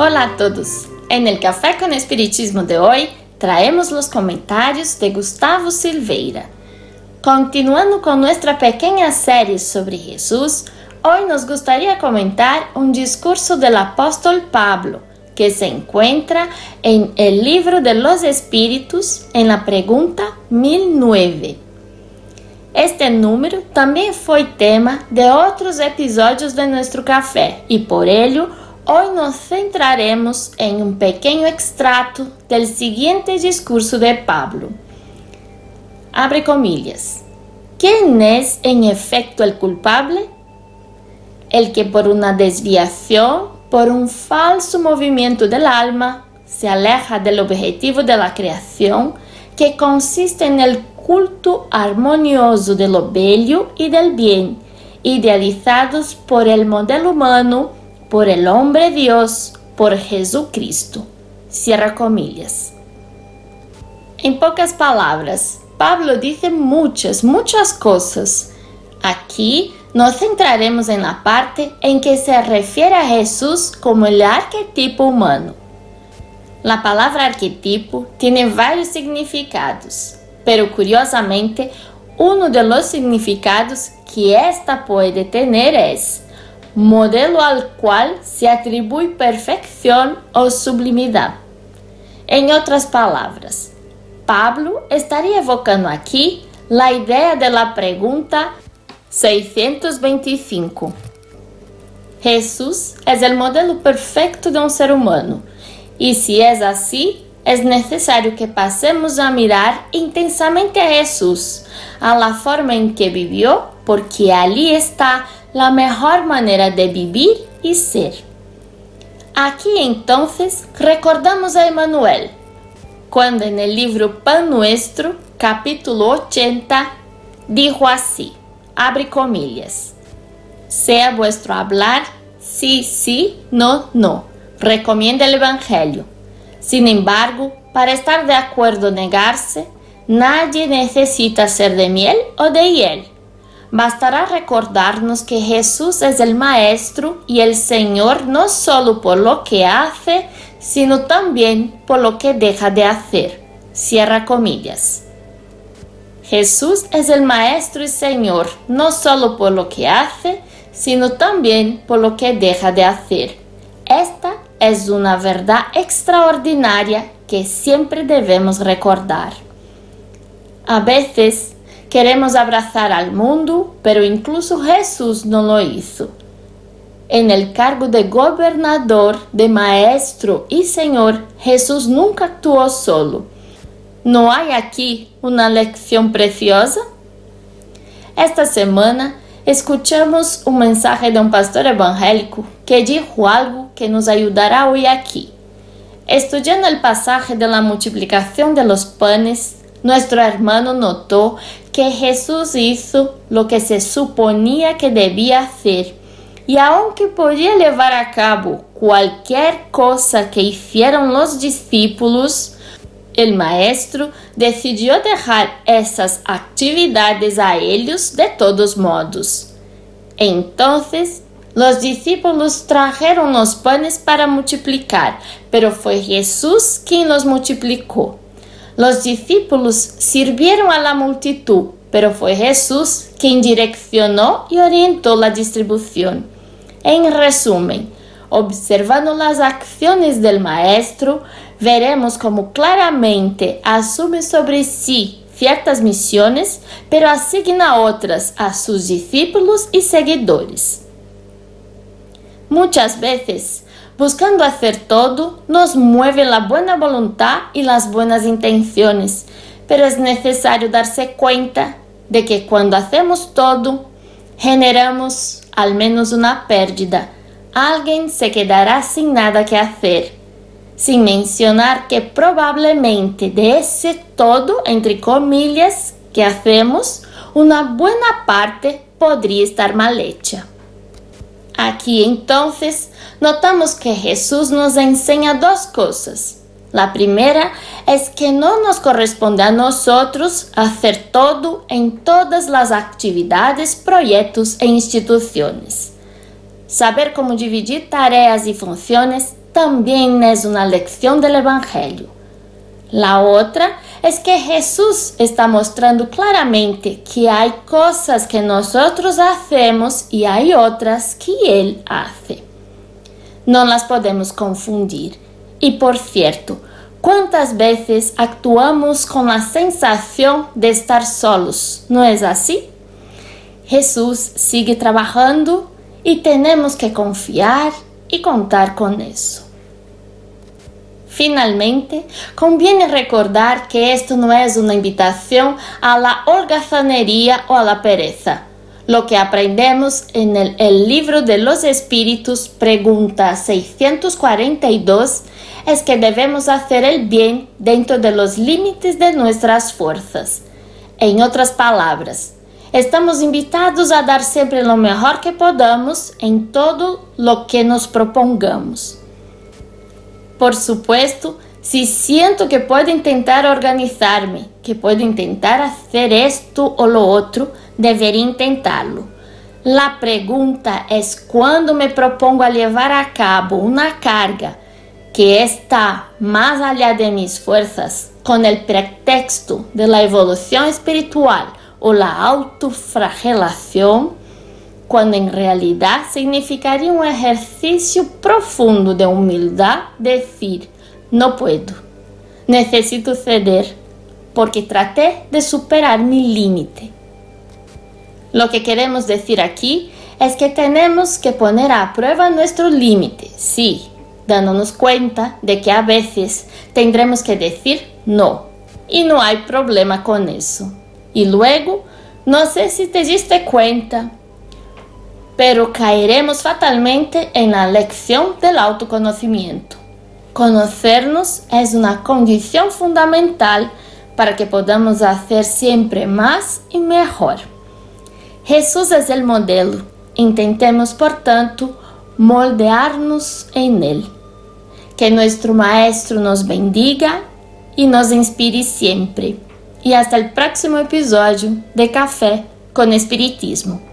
Hola a todos. En el Café con Espiritismo de hoy traemos los comentarios de Gustavo Silveira. Continuando con nuestra pequeña serie sobre Jesús, hoy nos gustaría comentar un discurso del apóstol Pablo que se encuentra en el libro de los Espíritus en la pregunta 1009. Este número também foi tema de outros episódios de nosso café e por ello hoje nos centraremos em um pequeno extrato do seguinte discurso de Pablo. Abre comillas. ¿Quién es en efecto el culpable? El que por una desviación, por un falso movimiento del alma, se aleja del objetivo de la creación, que consiste en el culto armonioso de lo bello y del bien, idealizados por el modelo humano, por el hombre Dios, por Jesucristo. Cierra comillas. En pocas palabras, Pablo dice muchas, muchas cosas. Aquí nos centraremos en la parte en que se refiere a Jesús como el arquetipo humano. La palabra arquetipo tiene varios significados pero curiosamente, uno de los significados que esta puede tener es modelo al cual se atribuye perfección o sublimidad. En otras palabras, Pablo estaría evocando aquí la idea de la pregunta 625. Jesús es el modelo perfecto de un ser humano, y si es así, é necessário que passemos a mirar intensamente a Jesus, a la forma em que vivió, porque ali está a melhor maneira de vivir e ser. Aqui então recordamos a Emmanuel, quando no livro Pan Nuestro, capítulo 80, dijo assim, abre comillas, sea vuestro hablar sí, sí, no, no, recomienda el Evangelio Sin embargo, para estar de acuerdo negarse, nadie necesita ser de miel o de hiel. Bastará recordarnos que Jesús es el Maestro y el Señor no solo por lo que hace, sino también por lo que deja de hacer. Cierra comillas. Jesús es el Maestro y Señor no solo por lo que hace, sino también por lo que deja de hacer. Esta es una verdad extraordinaria que siempre debemos recordar. A veces queremos abrazar al mundo, pero incluso Jesús no lo hizo. En el cargo de gobernador, de maestro y señor, Jesús nunca actuó solo. ¿No hay aquí una lección preciosa? Esta semana escuchamos um mensaje de um pastor evangélico que dijo algo que nos ayudará hoy aquí. Estudiando el pasaje de la multiplicación de los panes, nuestro hermano notó que Jesús hizo lo que se suponía que debía hacer y aunque podía llevar a cabo cualquier cosa que hicieron los discípulos, el maestro decidió dejar esas actividades a ellos de todos modos. Entonces, los discípulos trajeron los panes para multiplicar, pero fue Jesús quien los multiplicó. Los discípulos sirvieron a la multitud, pero fue Jesús quien direccionó y orientó la distribución. En resumen, observando las acciones del Maestro, veremos como claramente asume sobre sí ciertas misiones, pero asigna otras a sus discípulos y seguidores. Muchas veces, buscando hacer todo, nos mueve la buena voluntad y las buenas intenciones, pero es necesario darse cuenta de que cuando hacemos todo, generamos al menos una pérdida. Alguien se quedará sin nada que hacer sin mencionar que probablemente de ese todo, entre comillas, que hacemos, una buena parte podría estar mal hecha. Aquí entonces notamos que Jesús nos enseña dos cosas. La primera es que no nos corresponde a nosotros hacer todo en todas las actividades, proyectos e instituciones. Saber cómo dividir tareas y funciones también es una lección del Evangelio. La otra es que Jesús está mostrando claramente que hay cosas que nosotros hacemos y hay otras que Él hace. No las podemos confundir. Y por cierto, ¿cuántas veces actuamos con la sensación de estar solos? ¿No es así? Jesús sigue trabajando y tenemos que confiar y contar con eso. Finalmente, conviene recordar que esto no es una invitación a la holgazanería o a la pereza. Lo que aprendemos en el, libro de los espíritus, pregunta 642, es que debemos hacer el bien dentro de los límites de nuestras fuerzas. En otras palabras, estamos invitados a dar siempre lo mejor que podamos en todo lo que nos propongamos. Por supuesto, si siento que puedo intentar organizarme, que puedo intentar hacer esto o lo otro, debería intentarlo. La pregunta es cuando me propongo a llevar a cabo una carga que está más allá de mis fuerzas, con el pretexto de la evolución espiritual o la autofragelación, quando em realidade significaria um exercício profundo de humildade decir, não puedo, necessito ceder, porque tratei de superar mi límite. Lo que queremos decir aquí es que tenemos que poner a prueba nuestro límite, sí, dándonos cuenta de que a veces tendremos que decir no, y no hay problema con eso. Y luego, no sé si te diste cuenta, pero caeremos fatalmente en la lección del autoconocimiento. Conocernos es una condición fundamental para que podamos hacer siempre más y mejor. Jesús es el modelo. Intentemos, por tanto, moldearnos en Él. Que nuestro Maestro nos bendiga y nos inspire siempre. Y hasta el próximo episodio de Café con Espiritismo.